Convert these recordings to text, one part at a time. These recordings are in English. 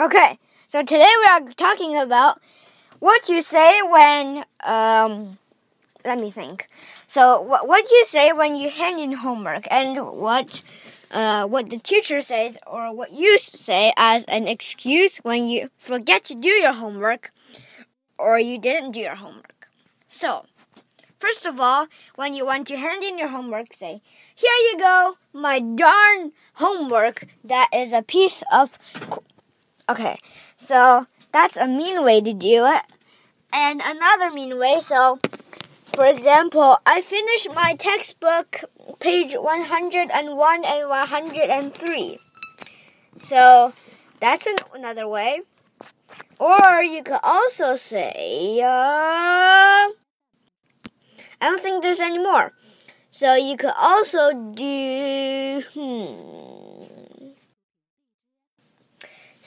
Okay, so today we are talking about what you say when, um, let me think. So, what, what you say when you hand in homework and what, uh, what the teacher says or what you say as an excuse when you forget to do your homework or you didn't do your homework. So, first of all, when you want to hand in your homework, say, Here you go, my darn homework that is a piece of Okay, so that's a mean way to do it. And another mean way, so for example, I finished my textbook page 101 and 103. So that's an, another way. Or you could also say, uh, I don't think there's any more. So you could also do, hmm.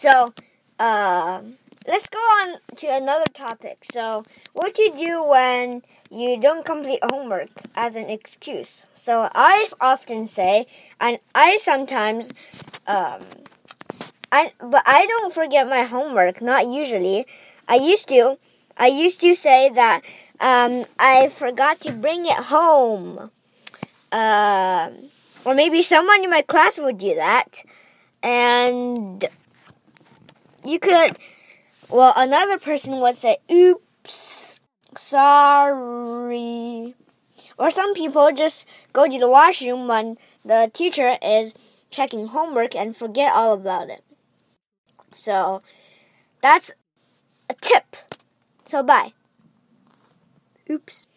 So, uh, let's go on to another topic. So, what do you do when you don't complete homework as an excuse? So, I often say, and I sometimes, um, I but I don't forget my homework. Not usually. I used to. I used to say that um, I forgot to bring it home. Uh, or maybe someone in my class would do that. And you could, well, another person would say, oops, sorry. Or some people just go to the washroom when the teacher is checking homework and forget all about it. So that's a tip. So bye. Oops.